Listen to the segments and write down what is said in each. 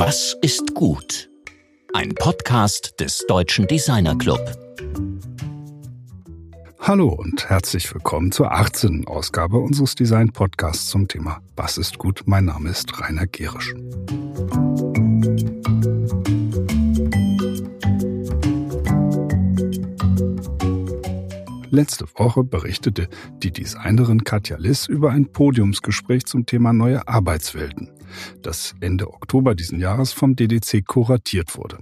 Was ist gut? Ein Podcast des Deutschen Designer Club. Hallo und herzlich willkommen zur 18. Ausgabe unseres Design Podcasts zum Thema Was ist gut? Mein Name ist Rainer Gerisch. Letzte Woche berichtete die Designerin Katja Liss über ein Podiumsgespräch zum Thema neue Arbeitswelten, das Ende Oktober diesen Jahres vom DDC kuratiert wurde.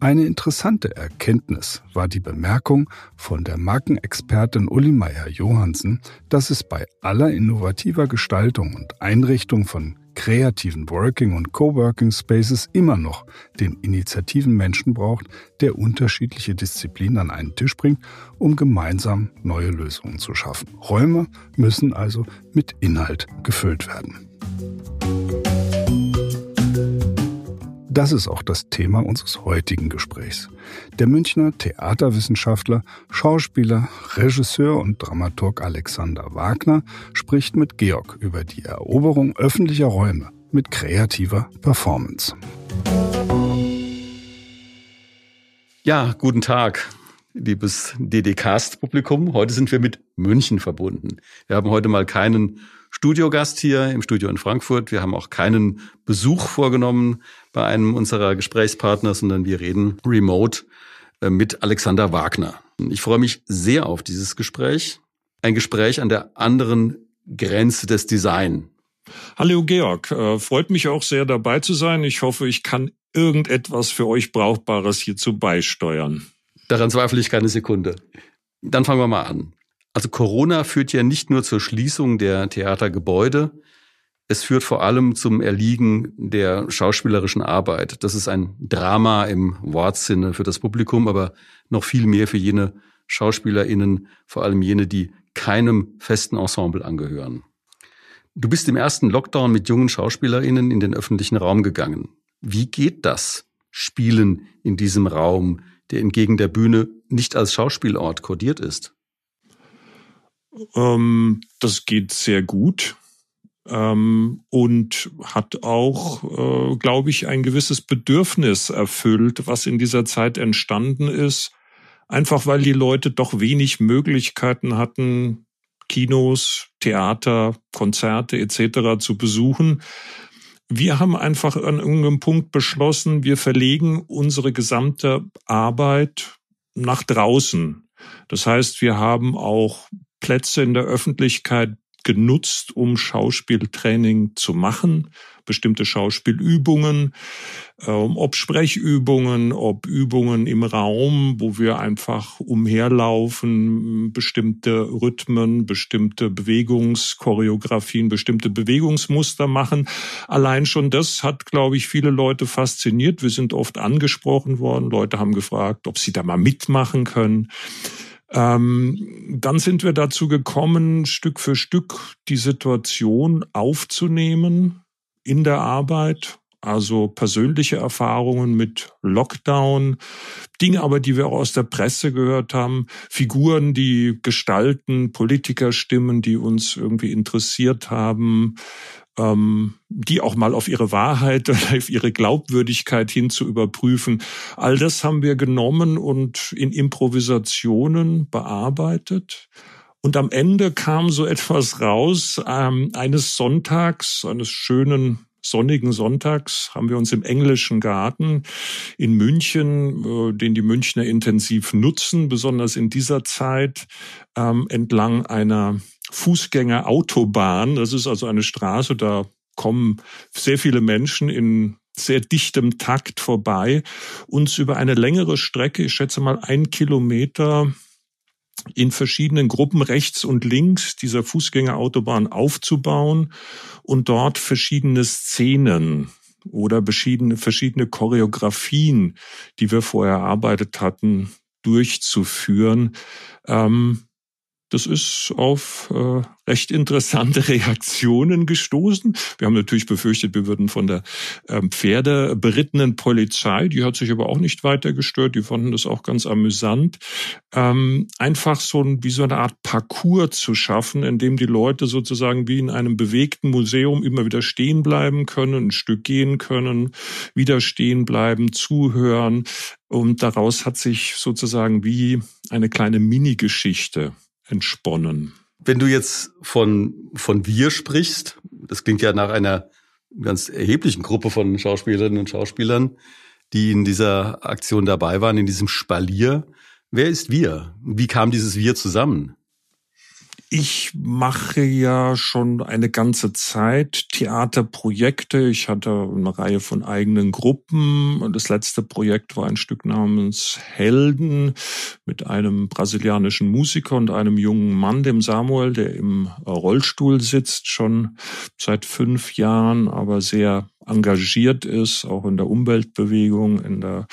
Eine interessante Erkenntnis war die Bemerkung von der Markenexpertin Uli Meyer Johansen, dass es bei aller innovativer Gestaltung und Einrichtung von kreativen Working- und Coworking Spaces immer noch den initiativen Menschen braucht, der unterschiedliche Disziplinen an einen Tisch bringt, um gemeinsam neue Lösungen zu schaffen. Räume müssen also mit Inhalt gefüllt werden. Das ist auch das Thema unseres heutigen Gesprächs. Der Münchner Theaterwissenschaftler, Schauspieler, Regisseur und Dramaturg Alexander Wagner spricht mit Georg über die Eroberung öffentlicher Räume mit kreativer Performance. Ja, guten Tag, liebes DDcast-Publikum. Heute sind wir mit München verbunden. Wir haben heute mal keinen Studiogast hier im Studio in Frankfurt. Wir haben auch keinen Besuch vorgenommen bei einem unserer Gesprächspartner, sondern wir reden remote äh, mit Alexander Wagner. Ich freue mich sehr auf dieses Gespräch. Ein Gespräch an der anderen Grenze des Design. Hallo Georg, äh, freut mich auch sehr dabei zu sein. Ich hoffe, ich kann irgendetwas für euch Brauchbares hierzu beisteuern. Daran zweifle ich keine Sekunde. Dann fangen wir mal an. Also Corona führt ja nicht nur zur Schließung der Theatergebäude, es führt vor allem zum Erliegen der schauspielerischen Arbeit. Das ist ein Drama im Wortsinne für das Publikum, aber noch viel mehr für jene SchauspielerInnen, vor allem jene, die keinem festen Ensemble angehören. Du bist im ersten Lockdown mit jungen SchauspielerInnen in den öffentlichen Raum gegangen. Wie geht das? Spielen in diesem Raum, der entgegen der Bühne nicht als Schauspielort kodiert ist? Ähm, das geht sehr gut und hat auch, äh, glaube ich, ein gewisses Bedürfnis erfüllt, was in dieser Zeit entstanden ist. Einfach weil die Leute doch wenig Möglichkeiten hatten, Kinos, Theater, Konzerte etc. zu besuchen. Wir haben einfach an irgendeinem Punkt beschlossen, wir verlegen unsere gesamte Arbeit nach draußen. Das heißt, wir haben auch Plätze in der Öffentlichkeit genutzt, um Schauspieltraining zu machen, bestimmte Schauspielübungen, äh, ob Sprechübungen, ob Übungen im Raum, wo wir einfach umherlaufen, bestimmte Rhythmen, bestimmte Bewegungschoreografien, bestimmte Bewegungsmuster machen. Allein schon das hat, glaube ich, viele Leute fasziniert. Wir sind oft angesprochen worden. Leute haben gefragt, ob sie da mal mitmachen können. Ähm, dann sind wir dazu gekommen, Stück für Stück die Situation aufzunehmen in der Arbeit. Also persönliche Erfahrungen mit Lockdown, Dinge aber, die wir auch aus der Presse gehört haben, Figuren, die gestalten, Politikerstimmen, die uns irgendwie interessiert haben, ähm, die auch mal auf ihre Wahrheit oder auf ihre Glaubwürdigkeit hin zu überprüfen. All das haben wir genommen und in Improvisationen bearbeitet. Und am Ende kam so etwas raus. Ähm, eines Sonntags, eines schönen sonnigen Sonntags haben wir uns im englischen Garten in München, äh, den die Münchner intensiv nutzen, besonders in dieser Zeit, ähm, entlang einer Fußgängerautobahn. Das ist also eine Straße, da kommen sehr viele Menschen in sehr dichtem Takt vorbei, uns über eine längere Strecke, ich schätze mal ein Kilometer, in verschiedenen Gruppen rechts und links dieser Fußgängerautobahn aufzubauen und dort verschiedene Szenen oder verschiedene, Choreografien, die wir vorher erarbeitet hatten, durchzuführen. Ähm, das ist auf äh, recht interessante Reaktionen gestoßen. Wir haben natürlich befürchtet, wir würden von der ähm, Pferde berittenen Polizei, die hat sich aber auch nicht weiter gestört, die fanden das auch ganz amüsant, ähm, einfach so ein, wie so eine Art Parcours zu schaffen, in dem die Leute sozusagen wie in einem bewegten Museum immer wieder stehen bleiben können, ein Stück gehen können, wieder stehen bleiben, zuhören. Und daraus hat sich sozusagen wie eine kleine Mini-Geschichte entsponnen. Wenn du jetzt von, von wir sprichst, das klingt ja nach einer ganz erheblichen Gruppe von Schauspielerinnen und Schauspielern, die in dieser Aktion dabei waren, in diesem Spalier. Wer ist wir? Wie kam dieses Wir zusammen? Ich mache ja schon eine ganze Zeit Theaterprojekte. Ich hatte eine Reihe von eigenen Gruppen. Das letzte Projekt war ein Stück namens Helden mit einem brasilianischen Musiker und einem jungen Mann, dem Samuel, der im Rollstuhl sitzt, schon seit fünf Jahren, aber sehr engagiert ist, auch in der Umweltbewegung, in der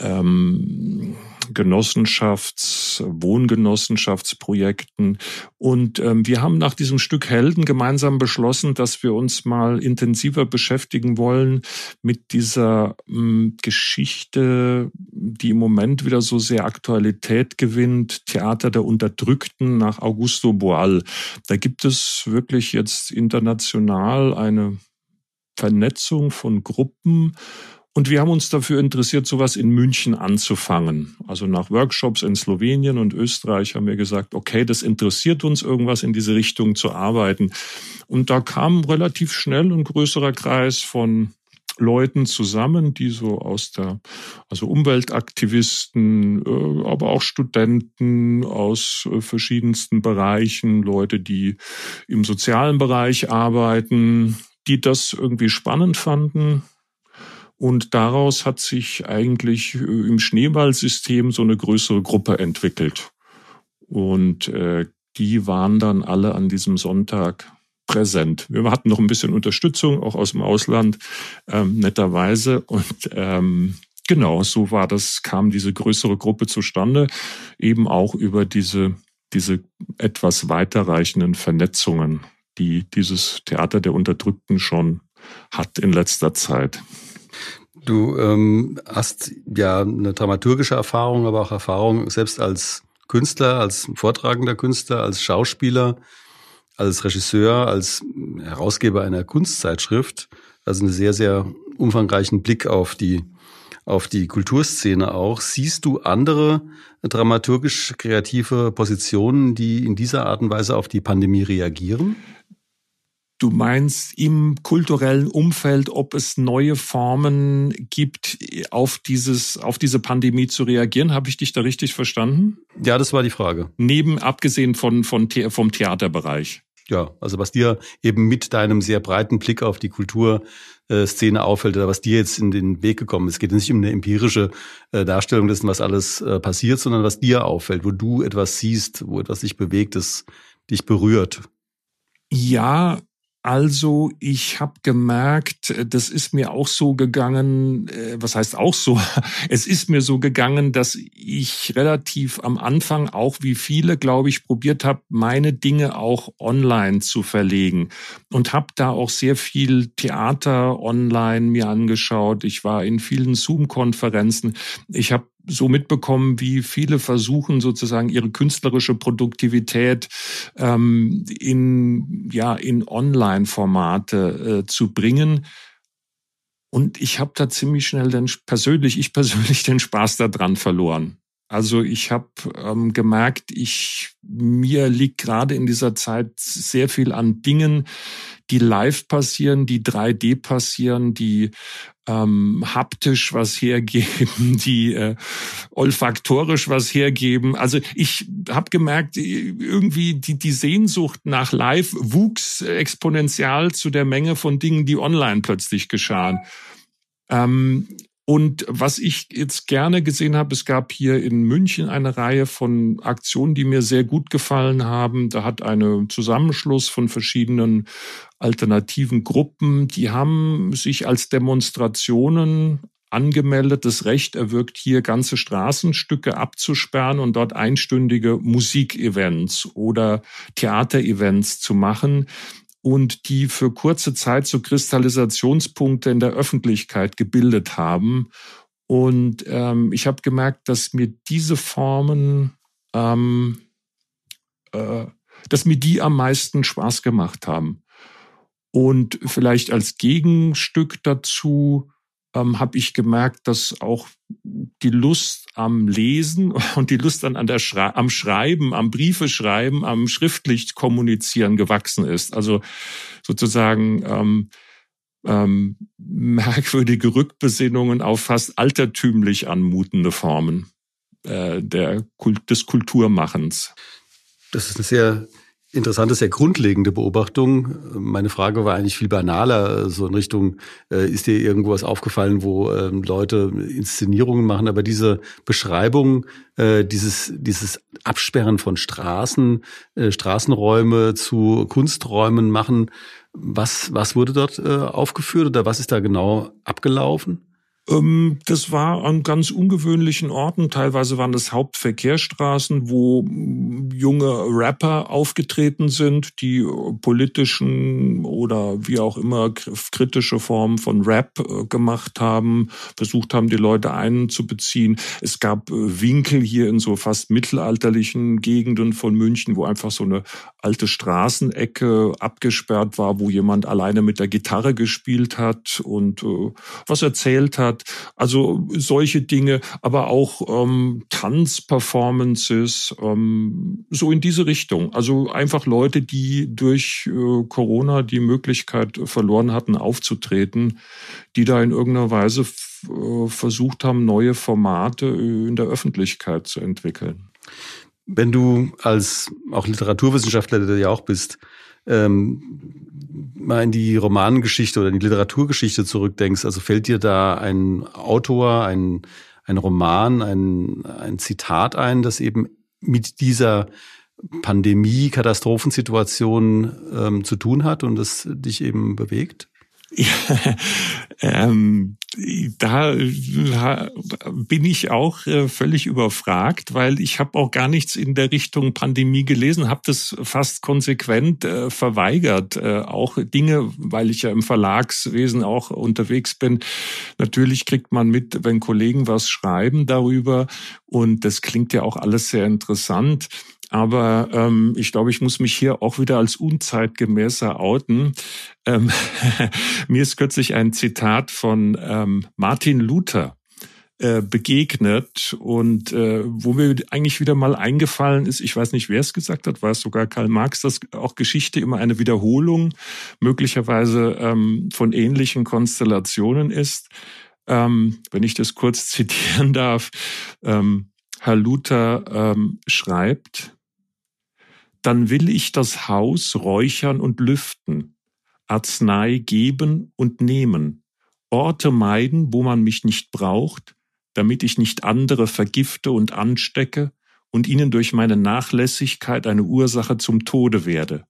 ähm, Genossenschafts-, Wohngenossenschaftsprojekten. Und ähm, wir haben nach diesem Stück Helden gemeinsam beschlossen, dass wir uns mal intensiver beschäftigen wollen mit dieser ähm, Geschichte, die im Moment wieder so sehr Aktualität gewinnt, Theater der Unterdrückten nach Augusto Boal. Da gibt es wirklich jetzt international eine Vernetzung von Gruppen und wir haben uns dafür interessiert, sowas in München anzufangen. Also nach Workshops in Slowenien und Österreich haben wir gesagt, okay, das interessiert uns, irgendwas in diese Richtung zu arbeiten. Und da kam relativ schnell ein größerer Kreis von Leuten zusammen, die so aus der, also Umweltaktivisten, äh, aber auch Studenten aus äh, verschiedensten Bereichen, Leute, die im sozialen Bereich arbeiten, die das irgendwie spannend fanden, und daraus hat sich eigentlich äh, im Schneeballsystem so eine größere Gruppe entwickelt. Und äh, die waren dann alle an diesem Sonntag präsent. Wir hatten noch ein bisschen Unterstützung, auch aus dem Ausland, ähm, netterweise. Und ähm, genau, so war das, kam diese größere Gruppe zustande, eben auch über diese, diese etwas weiterreichenden Vernetzungen, die dieses Theater der Unterdrückten schon hat in letzter Zeit. Du ähm, hast ja eine dramaturgische Erfahrung, aber auch Erfahrung selbst als Künstler, als vortragender Künstler, als Schauspieler, als Regisseur, als Herausgeber einer Kunstzeitschrift. Also einen sehr, sehr umfangreichen Blick auf die, auf die Kulturszene auch. Siehst du andere dramaturgisch kreative Positionen, die in dieser Art und Weise auf die Pandemie reagieren? Du meinst im kulturellen Umfeld, ob es neue Formen gibt, auf dieses, auf diese Pandemie zu reagieren? Habe ich dich da richtig verstanden? Ja, das war die Frage. Neben, abgesehen von, von, vom Theaterbereich. Ja, also was dir eben mit deinem sehr breiten Blick auf die Kulturszene auffällt oder was dir jetzt in den Weg gekommen ist. Es geht nicht um eine empirische äh, Darstellung dessen, was alles äh, passiert, sondern was dir auffällt, wo du etwas siehst, wo etwas sich bewegt, das dich berührt. Ja, also ich habe gemerkt, äh, das ist mir auch so gegangen, äh, was heißt auch so, es ist mir so gegangen, dass ich relativ am Anfang auch wie viele, glaube ich, probiert habe, meine Dinge auch online zu verlegen und habe da auch sehr viel Theater online mir angeschaut. Ich war in vielen Zoom-Konferenzen. Ich habe so mitbekommen, wie viele versuchen sozusagen ihre künstlerische Produktivität ähm, in ja in Online-Formate äh, zu bringen. Und ich habe da ziemlich schnell den persönlich, ich persönlich den Spaß daran verloren. Also ich habe ähm, gemerkt, ich mir liegt gerade in dieser Zeit sehr viel an Dingen, die live passieren, die 3D passieren, die ähm, haptisch was hergeben, die äh, olfaktorisch was hergeben. Also ich habe gemerkt, irgendwie die, die Sehnsucht nach Live wuchs exponentiell zu der Menge von Dingen, die online plötzlich geschahen. Ähm, und was ich jetzt gerne gesehen habe, es gab hier in München eine Reihe von Aktionen, die mir sehr gut gefallen haben. Da hat eine Zusammenschluss von verschiedenen alternativen Gruppen, die haben sich als Demonstrationen angemeldetes Recht erwirkt, hier ganze Straßenstücke abzusperren und dort einstündige Musikevents oder Theaterevents zu machen und die für kurze Zeit so Kristallisationspunkte in der Öffentlichkeit gebildet haben. Und ähm, ich habe gemerkt, dass mir diese Formen, ähm, äh, dass mir die am meisten Spaß gemacht haben. Und vielleicht als Gegenstück dazu ähm, habe ich gemerkt, dass auch die Lust am Lesen und die Lust an, an der Schrei am Schreiben, am Briefe schreiben, am schriftlich kommunizieren gewachsen ist. Also sozusagen ähm, ähm, merkwürdige Rückbesinnungen auf fast altertümlich anmutende Formen äh, der Kult des Kulturmachens. Das ist eine sehr interessante, sehr grundlegende Beobachtung. Meine Frage war eigentlich viel banaler, so in Richtung, äh, ist dir irgendwo was aufgefallen, wo ähm, Leute Inszenierungen machen, aber diese Beschreibung, äh, dieses, dieses Absperren von Straßen, äh, Straßenräume zu Kunsträumen machen, was, was wurde dort aufgeführt oder was ist da genau abgelaufen? Ähm, das war an ganz ungewöhnlichen Orten. Teilweise waren das Hauptverkehrsstraßen, wo junge Rapper aufgetreten sind, die politischen oder wie auch immer kritische Formen von Rap äh, gemacht haben, versucht haben, die Leute einzubeziehen. Es gab äh, Winkel hier in so fast mittelalterlichen Gegenden von München, wo einfach so eine alte Straßenecke abgesperrt war, wo jemand alleine mit der Gitarre gespielt hat und äh, was erzählt hat Also solche Dinge, aber auch ähm, Tanzperformances, ähm, so in diese Richtung. Also einfach Leute, die durch äh, Corona die Möglichkeit verloren hatten, aufzutreten, die da in irgendeiner Weise äh, versucht haben, neue Formate äh, in der Öffentlichkeit zu entwickeln. Wenn du als auch Literaturwissenschaftler, der du ja auch bist, ähm, mal in die Romangeschichte oder in die Literaturgeschichte zurückdenkst, also fällt dir da ein Autor, ein, ein Roman, ein, ein Zitat ein, das eben mit dieser Pandemie, Katastrophensituation ähm, zu tun hat und das dich eben bewegt? Ähm, da bin ich auch äh, völlig überfragt, weil ich habe auch gar nichts in der Richtung Pandemie gelesen, habe das fast konsequent äh, verweigert. Äh, auch Dinge, weil ich ja im Verlagswesen auch unterwegs bin. Natürlich kriegt man mit, wenn Kollegen was schreiben darüber und das klingt ja auch alles sehr interessant. Aber ähm, ich glaube, ich muss mich hier auch wieder als unzeitgemäßer outen. Ähm, mir ist kürzlich ein Zitat von ähm, Martin Luther äh, begegnet und äh, wo mir eigentlich wieder mal eingefallen ist, ich weiß nicht, wer es gesagt hat, war es sogar Karl Marx, dass auch Geschichte immer eine Wiederholung möglicherweise ähm, von ähnlichen Konstellationen ist. Ähm, wenn ich das kurz zitieren darf, ähm, Herr Luther ähm, schreibt, dann will ich das Haus räuchern und lüften, Arznei geben und nehmen, Orte meiden, wo man mich nicht braucht, damit ich nicht andere vergifte und anstecke und ihnen durch meine Nachlässigkeit eine Ursache zum Tode werde.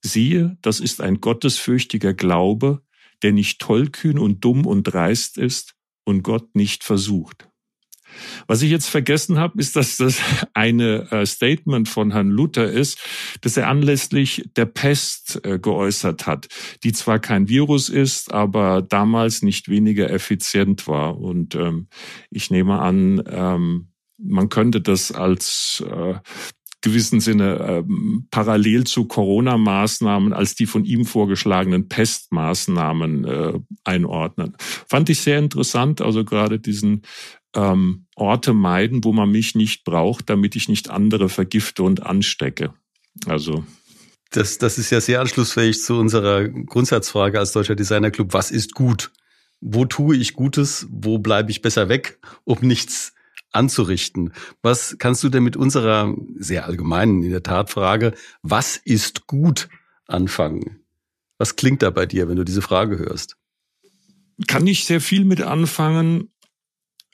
Siehe, das ist ein gottesfürchtiger Glaube, der nicht tollkühn und dumm und dreist ist und Gott nicht versucht. Was ich jetzt vergessen habe, ist, dass das eine äh, Statement von Herrn Luther ist, das er anlässlich der Pest äh, geäußert hat, die zwar kein Virus ist, aber damals nicht weniger effizient war. Und ähm, ich nehme an, ähm, man könnte das als äh, gewissen Sinne ähm, parallel zu Corona-Maßnahmen als die von ihm vorgeschlagenen Pestmaßnahmen äh, einordnen. Fand ich sehr interessant, also gerade diesen ähm, Orte meiden, wo man mich nicht braucht, damit ich nicht andere vergifte und anstecke. Also das, das ist ja sehr anschlussfähig zu unserer Grundsatzfrage als Deutscher Designerclub. Was ist gut? Wo tue ich Gutes? Wo bleibe ich besser weg, um nichts anzurichten? Was kannst du denn mit unserer sehr allgemeinen, in der Tat Frage, was ist gut anfangen? Was klingt da bei dir, wenn du diese Frage hörst? Kann ich sehr viel mit anfangen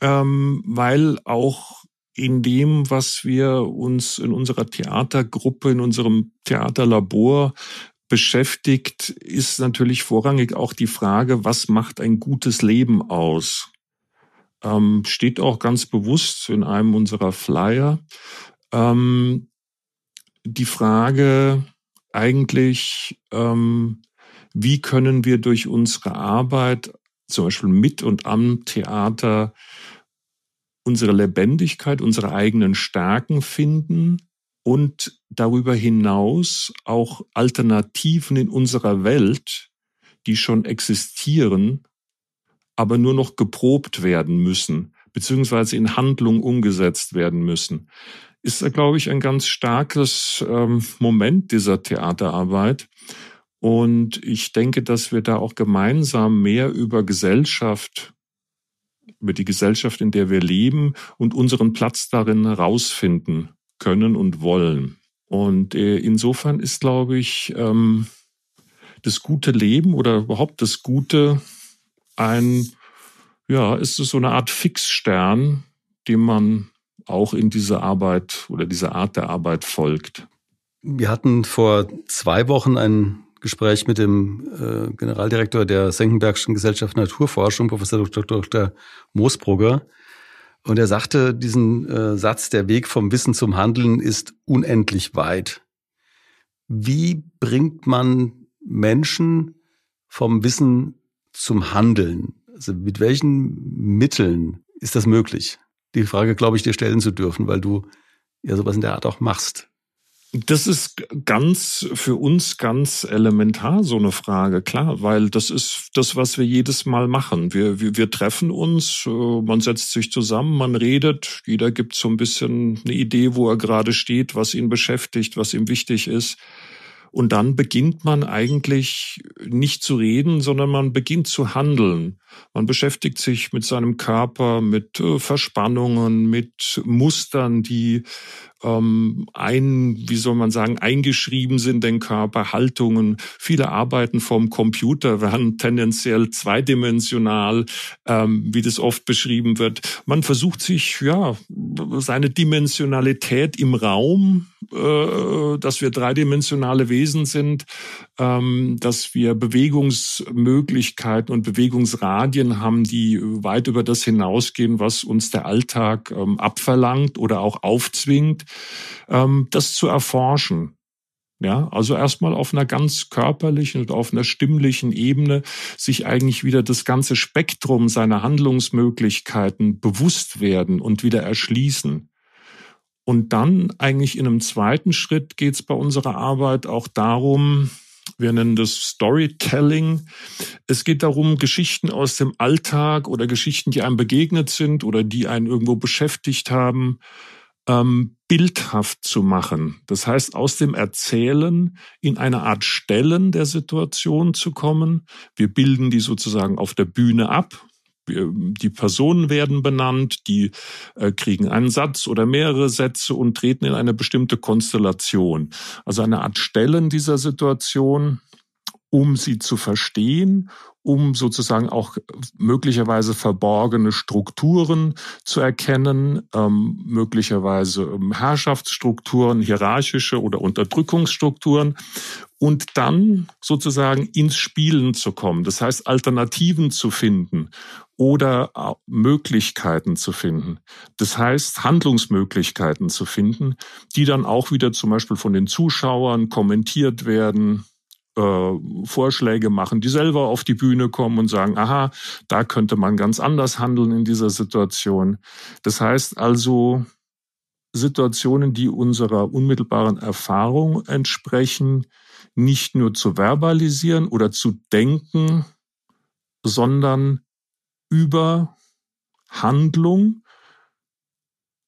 ähm, weil auch in dem, was wir uns in unserer Theatergruppe, in unserem Theaterlabor beschäftigt, ist natürlich vorrangig auch die Frage, was macht ein gutes Leben aus? ähm, steht auch ganz bewusst in einem unserer Flyer. Ähm, die Frage eigentlich, ähm, wie können wir durch unsere Arbeit, zum Beispiel mit und am Theater, unsere Lebendigkeit, unsere eigenen Stärken finden und darüber hinaus auch Alternativen in unserer Welt, die schon existieren, aber nur noch geprobt werden müssen, beziehungsweise in Handlung umgesetzt werden müssen. Ist da, glaube ich, ein ganz starkes ähm, Moment dieser Theaterarbeit. Und ich denke, dass wir da auch gemeinsam mehr über Gesellschaft, über die Gesellschaft, in der wir leben und unseren Platz darin herausfinden können und wollen. Und äh, insofern ist, glaube ich, ähm, das gute Leben oder überhaupt das Gute ein, ja, ist es so eine Art Fixstern, dem man auch in diese Arbeit oder diese Art der Arbeit folgt. Wir hatten vor zwei Wochen ein Gespräch mit dem äh, Generaldirektor der Senckenbergschen Gesellschaft Naturforschung, Professor Dr. Dr. Moosbrugger. Und er sagte diesen äh, Satz, der Weg vom Wissen zum Handeln ist unendlich weit. Wie bringt man Menschen vom Wissen zum Handeln? Also mit welchen Mitteln ist das möglich? Die Frage, glaube ich, dir stellen zu dürfen, weil du ja sowas in der Art auch machst. Das ist ganz für uns ganz elementar so eine Frage, klar, weil das ist das, was wir jedes Mal machen. Wir, wir, wir treffen uns, äh, man setzt sich zusammen, man redet, jeder gibt so ein bisschen eine Idee, wo er gerade steht, was ihn beschäftigt, was ihm wichtig ist. Und dann beginnt man eigentlich nicht zu reden, sondern man beginnt zu handeln. Man beschäftigt sich mit seinem Körper, mit äh, Verspannungen, mit Mustern, die ähm, ein, wie soll man sagen, eingeschrieben sind, den Körper, Haltungen. Viele arbeiten vom Computer, werden tendenziell zweidimensional, ähm, wie das oft beschrieben wird. Man versucht sich, ja, seine Dimensionalität im Raum, äh, dass wir dreidimensionale Wesen sind, ähm, dass wir Bewegungsmöglichkeiten und Bewegungsradien haben, die weit über das hinausgehen, was uns der Alltag ähm, abverlangt oder auch aufzwingt, ähm, das zu erforschen. Ja, also erstmal auf einer ganz körperlichen und auf einer stimmlichen Ebene sich eigentlich wieder das ganze Spektrum seiner Handlungsmöglichkeiten bewusst werden und wieder erschließen. Und dann eigentlich in einem zweiten Schritt geht es bei unserer Arbeit auch darum, wir nennen das Storytelling. Es geht darum, Geschichten aus dem Alltag oder Geschichten, die einem begegnet sind oder die einen irgendwo beschäftigt haben, ähm, bildhaft zu machen. Das heißt, aus dem Erzählen in eine Art Stellen der Situation zu kommen. Wir bilden die sozusagen auf der Bühne ab die Personen werden benannt, die äh, kriegen einen Satz oder mehrere Sätze und treten in eine bestimmte Konstellation. Also eine Art Stellen dieser Situation, um sie zu verstehen, um sozusagen auch möglicherweise verborgene Strukturen zu erkennen, ähm, möglicherweise ähm, Herrschaftsstrukturen, hierarchische oder Unterdrückungsstrukturen und dann sozusagen ins Spielen zu kommen. Das heißt, Alternativen zu finden oder Möglichkeiten zu finden. Das heißt, Handlungsmöglichkeiten zu finden, die dann auch wieder zum Beispiel von den Zuschauern kommentiert werden, äh, Vorschläge machen, die selber auf die Bühne kommen und sagen, aha, da könnte man ganz anders handeln in dieser Situation. Das heißt also, Situationen, die unserer unmittelbaren Erfahrung entsprechen, nicht nur zu verbalisieren oder zu denken, sondern über Handlung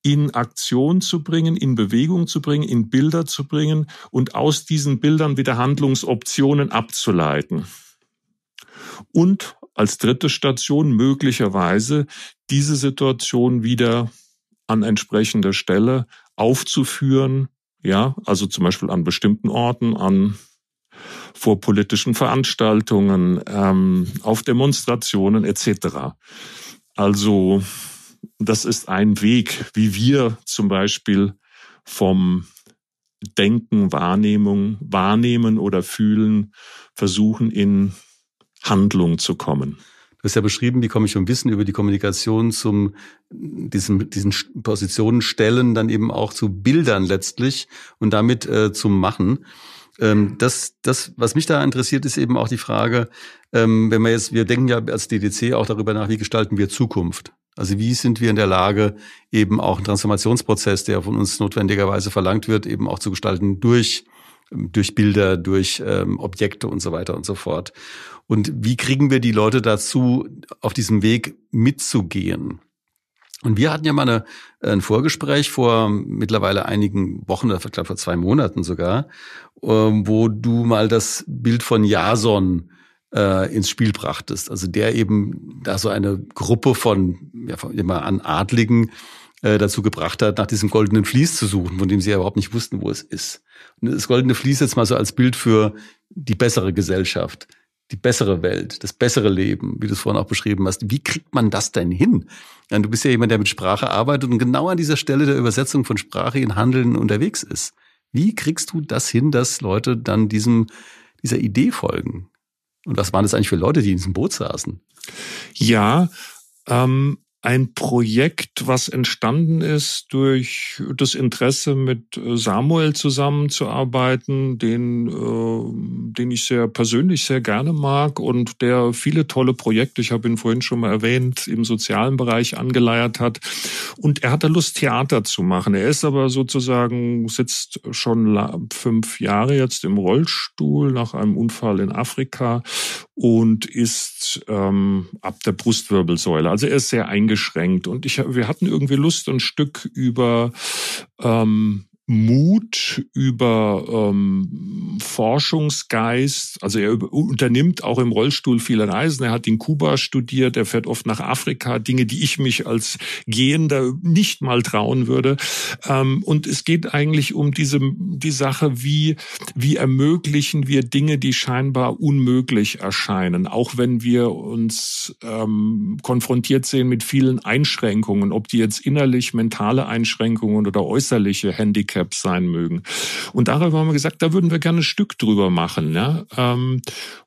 in Aktion zu bringen, in Bewegung zu bringen, in Bilder zu bringen und aus diesen Bildern wieder Handlungsoptionen abzuleiten. Und als dritte Station möglicherweise diese Situation wieder an entsprechender Stelle aufzuführen, ja, also zum Beispiel an bestimmten Orten, an vor politischen Veranstaltungen, ähm, auf Demonstrationen etc. Also das ist ein Weg, wie wir zum Beispiel vom Denken, Wahrnehmung, Wahrnehmen oder Fühlen versuchen in Handlung zu kommen. Du hast ja beschrieben, wie komme ich vom Wissen über die Kommunikation zum diesem, diesen Positionen stellen, dann eben auch zu Bildern letztlich und damit äh, zum Machen. Ähm, das, das, was mich da interessiert, ist eben auch die Frage, ähm, wenn wir jetzt, wir denken ja als DDC auch darüber nach, wie gestalten wir Zukunft? Also wie sind wir in der Lage, eben auch einen Transformationsprozess, der von uns notwendigerweise verlangt wird, eben auch zu gestalten durch durch Bilder, durch ähm, Objekte und so weiter und so fort. Und wie kriegen wir die Leute dazu, auf diesem Weg mitzugehen? Und wir hatten ja mal eine, ein Vorgespräch vor mittlerweile einigen Wochen, ich glaube vor zwei Monaten sogar, ähm, wo du mal das Bild von Jason äh, ins Spiel brachtest. Also der eben da so eine Gruppe von, ja, von immer an Adligen äh, dazu gebracht hat, nach diesem goldenen Vlies zu suchen, von dem sie ja überhaupt nicht wussten, wo es ist. Und das goldene Vlies jetzt mal so als Bild für die bessere Gesellschaft, die bessere Welt, das bessere Leben, wie du es vorhin auch beschrieben hast. Wie kriegt man das denn hin? Du bist ja jemand, der mit Sprache arbeitet und genau an dieser Stelle der Übersetzung von Sprache in Handeln unterwegs ist. Wie kriegst du das hin, dass Leute dann diesem, dieser Idee folgen? Und was waren das eigentlich für Leute, die in diesem Boot saßen? Ja, ähm, ein Projekt, was entstanden ist durch das Interesse mit äh, Samuel zusammenzuarbeiten, den, äh, den ich sehr persönlich sehr gerne mag und der viele tolle Projekte, ich habe ihn vorhin schon mal erwähnt, im sozialen Bereich angeleiert hat. Und er hatte Lust, Theater zu machen. Er ist aber sozusagen, sitzt schon fünf Jahre jetzt im Rollstuhl nach einem Unfall in Afrika und ist ähm, ab der Brustwirbelsäule. Also er ist sehr eingeschränkt. Und ich, wir hatten irgendwie Lust, ein Stück über ähm, Mut, über ähm, Forschungsgeist. Also er unternimmt auch im Rollstuhl viele Reisen. Er hat in Kuba studiert, er fährt oft nach Afrika, Dinge, die ich mich als Gehender nicht mal trauen würde. Ähm, und es geht eigentlich um diese die Sache, wie wie ermöglichen wir Dinge, die scheinbar unmöglich erscheinen, auch wenn wir uns ähm, konfrontiert sehen mit vielen Einschränkungen, ob die jetzt innerlich mentale Einschränkungen oder äußerliche Handicaps Handicaps sein mögen. Und darüber haben wir gesagt, da würden wir gerne ein Stück drüber machen. Ja? Ähm,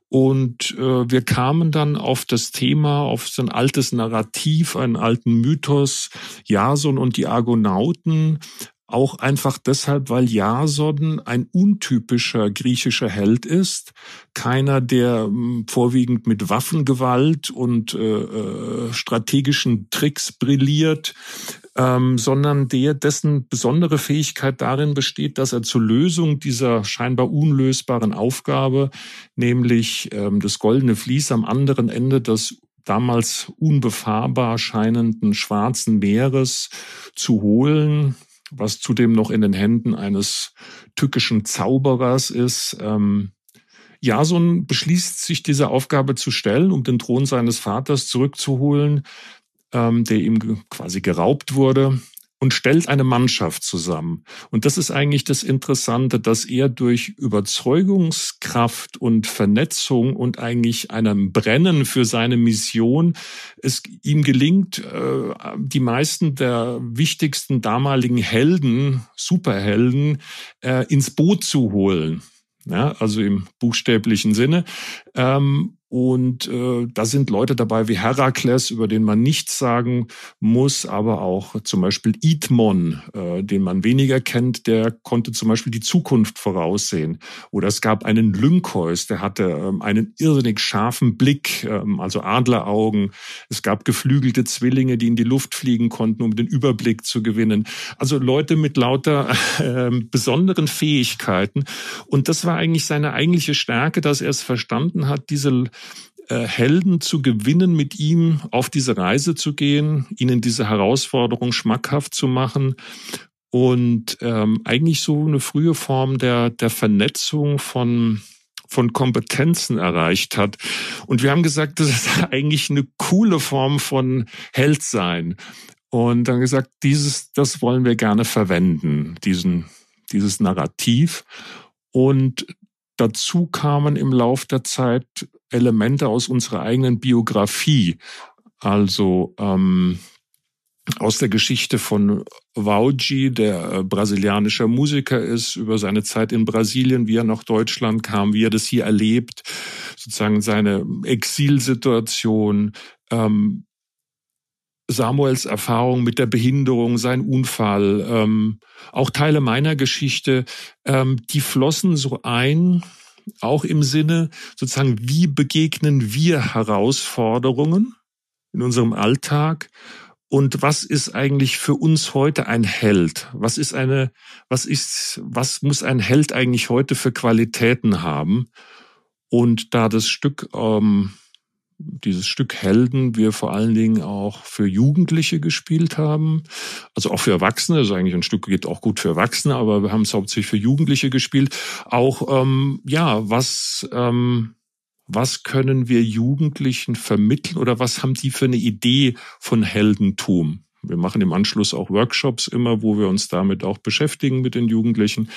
und äh, wir kamen dann auf das Thema, auf so ein altes Narrativ, einen alten Mythos, Jason und die Argonauten, auch einfach deshalb, weil Jason ein untypischer griechischer Held ist. Keiner, der hm, vorwiegend mit Waffengewalt und äh, äh, strategischen Tricks brilliert, ähm, sondern der, dessen besondere Fähigkeit darin besteht, dass er zur Lösung dieser scheinbar unlösbaren Aufgabe, nämlich ähm, das goldene Vlies am anderen Ende des damals unbefahrbar scheinenden Schwarzen Meeres zu holen, was zudem noch in den Händen eines tückischen Zauberers ist. Ähm, Jason beschließt sich diese Aufgabe zu stellen, um den Thron seines Vaters zurückzuholen, ähm, der ihm quasi geraubt wurde und stellt eine Mannschaft zusammen. Und das ist eigentlich das Interessante, dass er durch Überzeugungskraft und Vernetzung und eigentlich einem Brennen für seine Mission es ihm gelingt, äh, die meisten der wichtigsten damaligen Helden, Superhelden, äh, ins Boot zu holen. Ja, also im buchstäblichen Sinne. Ähm, und äh, da sind Leute dabei wie Herakles, über den man nichts sagen muss, aber auch zum Beispiel Idmon, äh, den man weniger kennt, der konnte zum Beispiel die Zukunft voraussehen. Oder es gab einen Lynkeus, der hatte ähm, einen irrsinnig scharfen Blick, ähm, also Adleraugen. Es gab geflügelte Zwillinge, die in die Luft fliegen konnten, um den Überblick zu gewinnen. Also Leute mit lauter äh, besonderen Fähigkeiten. Und das war eigentlich seine eigentliche Stärke, dass er es verstanden hat, diese Helden zu gewinnen, mit ihm auf diese Reise zu gehen, ihnen diese Herausforderung schmackhaft zu machen und ähm, eigentlich so eine frühe Form der, der Vernetzung von von Kompetenzen erreicht hat. Und wir haben gesagt, das ist eigentlich eine coole Form von Held sein. Und dann gesagt, dieses, das wollen wir gerne verwenden, diesen, dieses Narrativ. Und dazu kamen im Lauf der Zeit Elemente aus unserer eigenen Biografie. Also ähm, aus der Geschichte von Vauji, der äh, brasilianischer Musiker ist, über seine Zeit in Brasilien, wie er nach Deutschland kam, wie er das hier erlebt, sozusagen seine Exilsituation, ähm, Samuels Erfahrung mit der Behinderung, sein Unfall, ähm, auch Teile meiner Geschichte, ähm, die flossen so ein, auch im Sinne sozusagen, wie begegnen wir Herausforderungen in unserem Alltag und was ist eigentlich für uns heute ein Held? Was ist eine, was ist, was muss ein Held eigentlich heute für Qualitäten haben? Und da das Stück ähm, dieses Stück Helden wir vor allen Dingen auch für Jugendliche gespielt haben. Also auch für Erwachsene, also eigentlich ein Stück geht auch gut für Erwachsene, aber wir haben es hauptsächlich für Jugendliche gespielt. Auch, ähm, ja, was, ähm, was können wir Jugendlichen vermitteln oder was haben die für eine Idee von Heldentum? Wir machen im Anschluss auch Workshops immer, wo wir uns damit auch beschäftigen mit den Jugendlichen.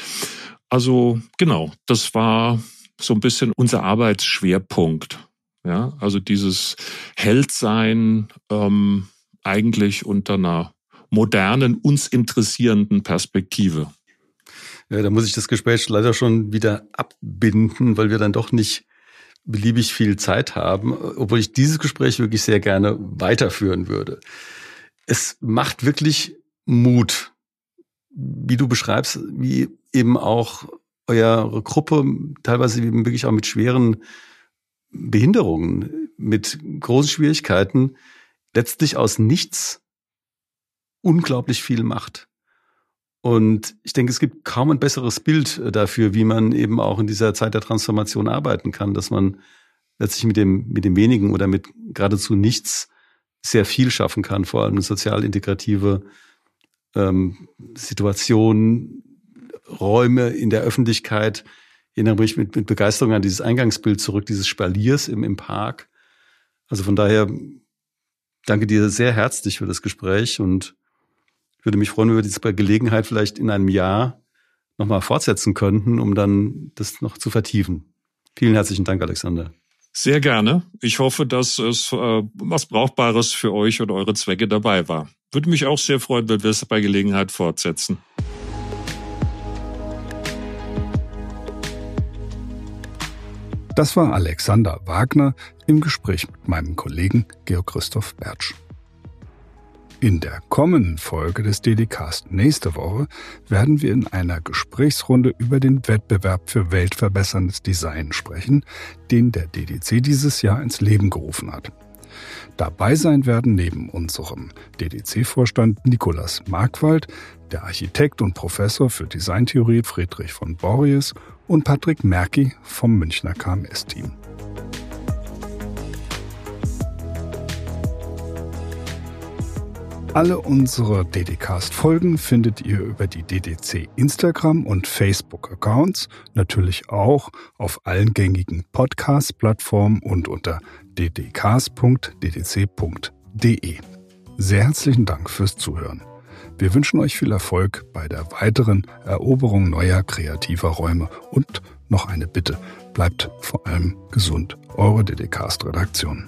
Also genau, das war so ein bisschen unser Arbeitsschwerpunkt. Ja, also dieses Heldsein ähm, eigentlich unter einer modernen, uns interessierenden Perspektive. Ja, da muss ich das Gespräch leider schon wieder abbinden, weil wir dann doch nicht beliebig viel Zeit haben, obwohl ich dieses Gespräch wirklich sehr gerne weiterführen würde. Es macht wirklich Mut, wie du beschreibst, wie eben auch eure Gruppe teilweise eben wirklich auch mit schweren Behinderungen, mit großen Schwierigkeiten letztlich aus nichts unglaublich viel macht. Und ich denke, es gibt kaum ein besseres Bild dafür, wie man eben auch in dieser Zeit der Transformation arbeiten kann, dass man letztlich mit dem, mit dem wenigen oder mit geradezu nichts sehr viel schaffen kann, vor allem sozial integrative ähm, Situation, Räume in der Öffentlichkeit, erinnere mich mit, mit Begeisterung an dieses Eingangsbild zurück, dieses Spaliers im, im Park. Also von daher danke dir sehr herzlich für das Gespräch und würde mich freuen, wenn wir diese Gelegenheit vielleicht in einem Jahr nochmal fortsetzen könnten, um dann das noch zu vertiefen. Vielen herzlichen Dank, Alexander. Sehr gerne. Ich hoffe, dass es äh, was Brauchbares für euch und eure Zwecke dabei war. Würde mich auch sehr freuen, wenn wir es bei Gelegenheit fortsetzen. Das war Alexander Wagner im Gespräch mit meinem Kollegen Georg Christoph Bertsch. In der kommenden Folge des DDcast nächste Woche werden wir in einer Gesprächsrunde über den Wettbewerb für weltverbesserndes Design sprechen, den der DDC dieses Jahr ins Leben gerufen hat. Dabei sein werden neben unserem DDC-Vorstand Nikolas Markwald, der Architekt und Professor für Designtheorie Friedrich von Borries und Patrick Merki vom Münchner KMS-Team. Alle unsere DDcast-Folgen findet ihr über die DDC Instagram- und Facebook-Accounts, natürlich auch auf allen gängigen Podcast-Plattformen und unter ddcast.ddc.de. Sehr herzlichen Dank fürs Zuhören. Wir wünschen euch viel Erfolg bei der weiteren Eroberung neuer kreativer Räume und noch eine Bitte, bleibt vor allem gesund. Eure DDcast-Redaktion.